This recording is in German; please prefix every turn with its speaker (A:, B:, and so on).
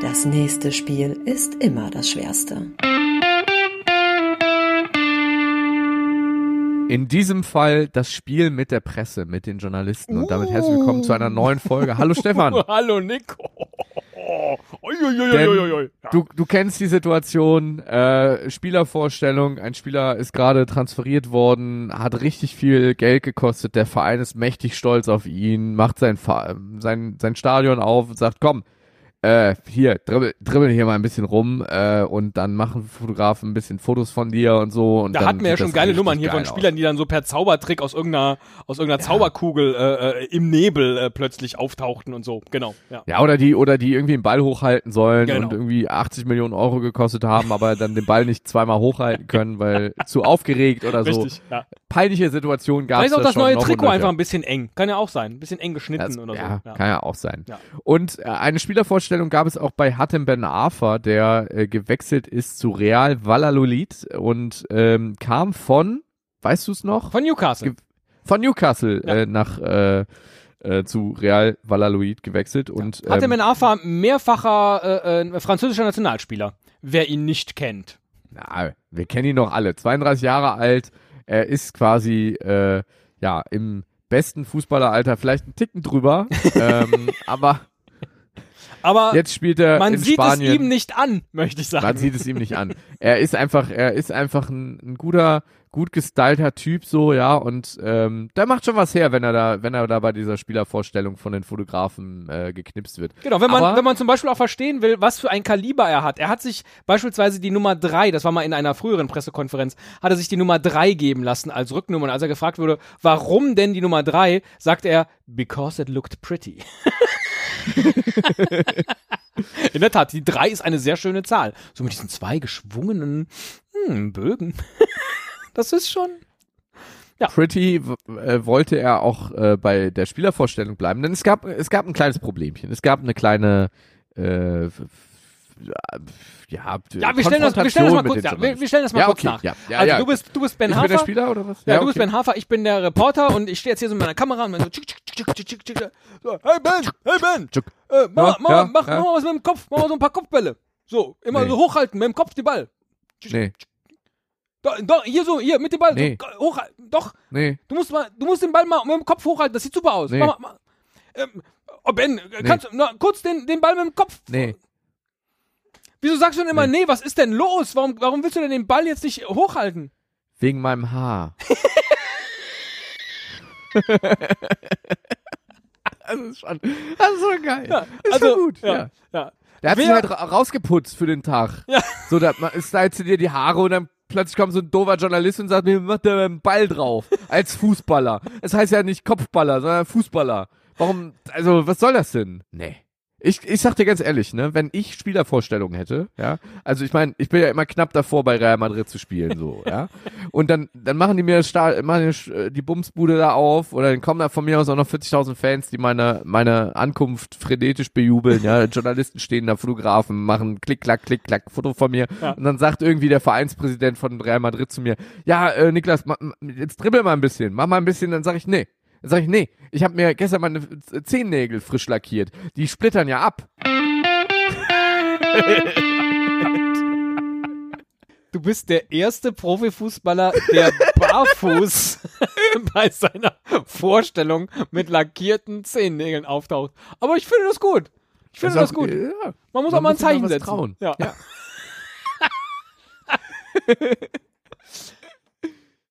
A: Das nächste Spiel ist immer das schwerste.
B: In diesem Fall das Spiel mit der Presse, mit den Journalisten. Und damit herzlich willkommen zu einer neuen Folge. Hallo Stefan.
C: Hallo Nico.
B: Denn du, du kennst die Situation, äh, Spielervorstellung, ein Spieler ist gerade transferiert worden, hat richtig viel Geld gekostet, der Verein ist mächtig stolz auf ihn, macht sein, sein, sein Stadion auf und sagt, komm, äh, hier, dribbel, dribbel hier mal ein bisschen rum äh, und dann machen Fotografen ein bisschen Fotos von dir und so. Und
C: Da hatten wir ja schon geile Nummern hier von
B: geil aus.
C: Spielern, die dann so per Zaubertrick aus irgendeiner, aus irgendeiner Zauberkugel äh, äh, im Nebel äh, plötzlich auftauchten und so. Genau. Ja.
B: Ja, oder die, oder die irgendwie einen Ball hochhalten sollen
C: Genau.
B: und irgendwie 80 Millionen Euro gekostet haben, aber dann den Ball nicht zweimal hochhalten können, weil zu aufgeregt oder so.
C: Richtig. Ja.
B: Peinliche Situation gab es
C: Vielleicht auch das neue Trikot einfach ein bisschen eng. Kann ja auch sein. Ein bisschen eng geschnitten
B: Das,
C: oder
B: ja,
C: so. Ja.
B: kann ja auch sein.
C: Ja.
B: Und äh, eine Spielervorstellung gab es auch bei Hatem Ben Arfa, der äh, gewechselt ist zu Real Valladolid und ähm, kam von, weißt du es noch?
C: Von Newcastle.
B: Ge- Von Newcastle
C: Ja.
B: äh, nach äh, äh, zu Real Valladolid gewechselt und
C: Hatte
B: ähm,
C: Ben Arfa mehrfacher äh, äh, französischer Nationalspieler. Wer ihn nicht kennt.
B: Na, wir kennen ihn noch alle. 32 Jahre alt. Er ist quasi, äh, ja, im besten Fußballeralter vielleicht einen Ticken drüber. ähm, aber
C: Aber
B: jetzt spielt er
C: man sieht
B: Spanien.
C: es ihm nicht an, möchte ich sagen.
B: Man sieht es ihm nicht an. Er ist einfach, er ist einfach ein, ein guter, gut gestylter Typ so, ja, und ähm, der macht schon was her, wenn er da, wenn er da bei dieser Spielervorstellung von den Fotografen äh, geknipst wird.
C: Genau, wenn man,
B: Aber-
C: wenn man zum Beispiel auch verstehen will, was für ein Kaliber er hat. Er hat sich beispielsweise die Nummer drei, das war mal in einer früheren Pressekonferenz, hat er sich die Nummer drei geben lassen als Rücknummer. Und als er gefragt wurde, warum denn die Nummer drei, sagt er, because it looked pretty. in der Tat, die drei ist eine sehr schöne Zahl. So mit diesen zwei geschwungenen hm, Bögen. das ist schon. Ja.
B: Pretty äh, wollte er auch äh, bei der Spielervorstellung bleiben, denn es gab, es gab ein kleines Problemchen. Es gab eine kleine, äh, ja,
C: Ja, wir stellen das, wir stellen das mal kurz, ja, wir, wir stellen das mal
B: Ja,
C: kurz
B: okay,
C: nach.
B: ja, ja,
C: also du bist, du bist Ben
B: Ich
C: Hafer.
B: bin der Spieler oder was?
C: Ja, du bist
B: okay.
C: Ben Hafer, ich bin der Reporter und ich stehe jetzt hier so mit meiner Kamera und so, tschick, tschick, tschick, tschick, so, hey Ben, hey Ben, äh, mach, mach, mach, mach mal was mit dem Kopf, mach mal so ein paar Kopfbälle. So, immer
B: Nee.
C: so hochhalten, mit dem Kopf den Ball.
B: Nee,
C: Doch, doch, hier so, hier, mit dem Ball,
B: Nee.
C: so, hochhalten, doch,
B: nee.
C: du musst mal, du musst den Ball mal mit dem Kopf hochhalten, das sieht super aus.
B: Nee.
C: Mach mach, ähm, oh Ben, kannst du, kurz den, den Ball mit dem Kopf.
B: Nee.
C: Wieso sagst du denn immer,
B: Nee.
C: was ist denn los? Warum, warum willst du denn den Ball jetzt nicht hochhalten?
B: Wegen meinem Haar. das ist schon, das ist schon geil.
C: Ja,
B: ist
C: also,
B: schon gut.
C: ja,
B: Ja.
C: ja.
B: Der hat
C: Wer-
B: sich halt ra rausgeputzt für den Tag.
C: Ja.
B: So, da ma- stylst du dir die Haare und dann plötzlich kommt so ein doofer Journalist und sagt mir, mach da einen Ball drauf. Als Fußballer. Es heißt ja nicht Kopfballer, sondern Fußballer. Warum, also, was soll das denn? Nee. Ich, ich sag dir ganz ehrlich, ne, wenn ich Spielervorstellungen hätte, ja, also ich meine, ich bin ja immer knapp davor, bei Real Madrid zu spielen, so, ja. Und dann, dann machen die mir Stahl, machen die, die Bumsbude da auf oder dann kommen da von mir aus auch noch 40.000 Fans, die meine, meine Ankunft frenetisch bejubeln, ja. Journalisten stehen da, Fotografen machen klick, klack, klick, klack, Foto von mir.
C: Ja.
B: Und dann sagt irgendwie der Vereinspräsident von Real Madrid zu mir, ja, äh, Niklas, ma- jetzt dribbel mal ein bisschen, mach mal ein bisschen, dann sag ich, nee. Dann sag ich, nee, ich habe mir gestern meine Zehennägel frisch lackiert. Die splittern ja ab.
C: Du bist der erste Profifußballer, der barfuß bei seiner Vorstellung mit lackierten Zehennägeln auftaucht. Aber ich finde das gut. Ich finde das,
B: auch-
C: gut.
B: Ja.
C: Man muss
B: man
C: auch mal ein Zeichen setzen.
B: trauen.
C: Ja.
B: Ja.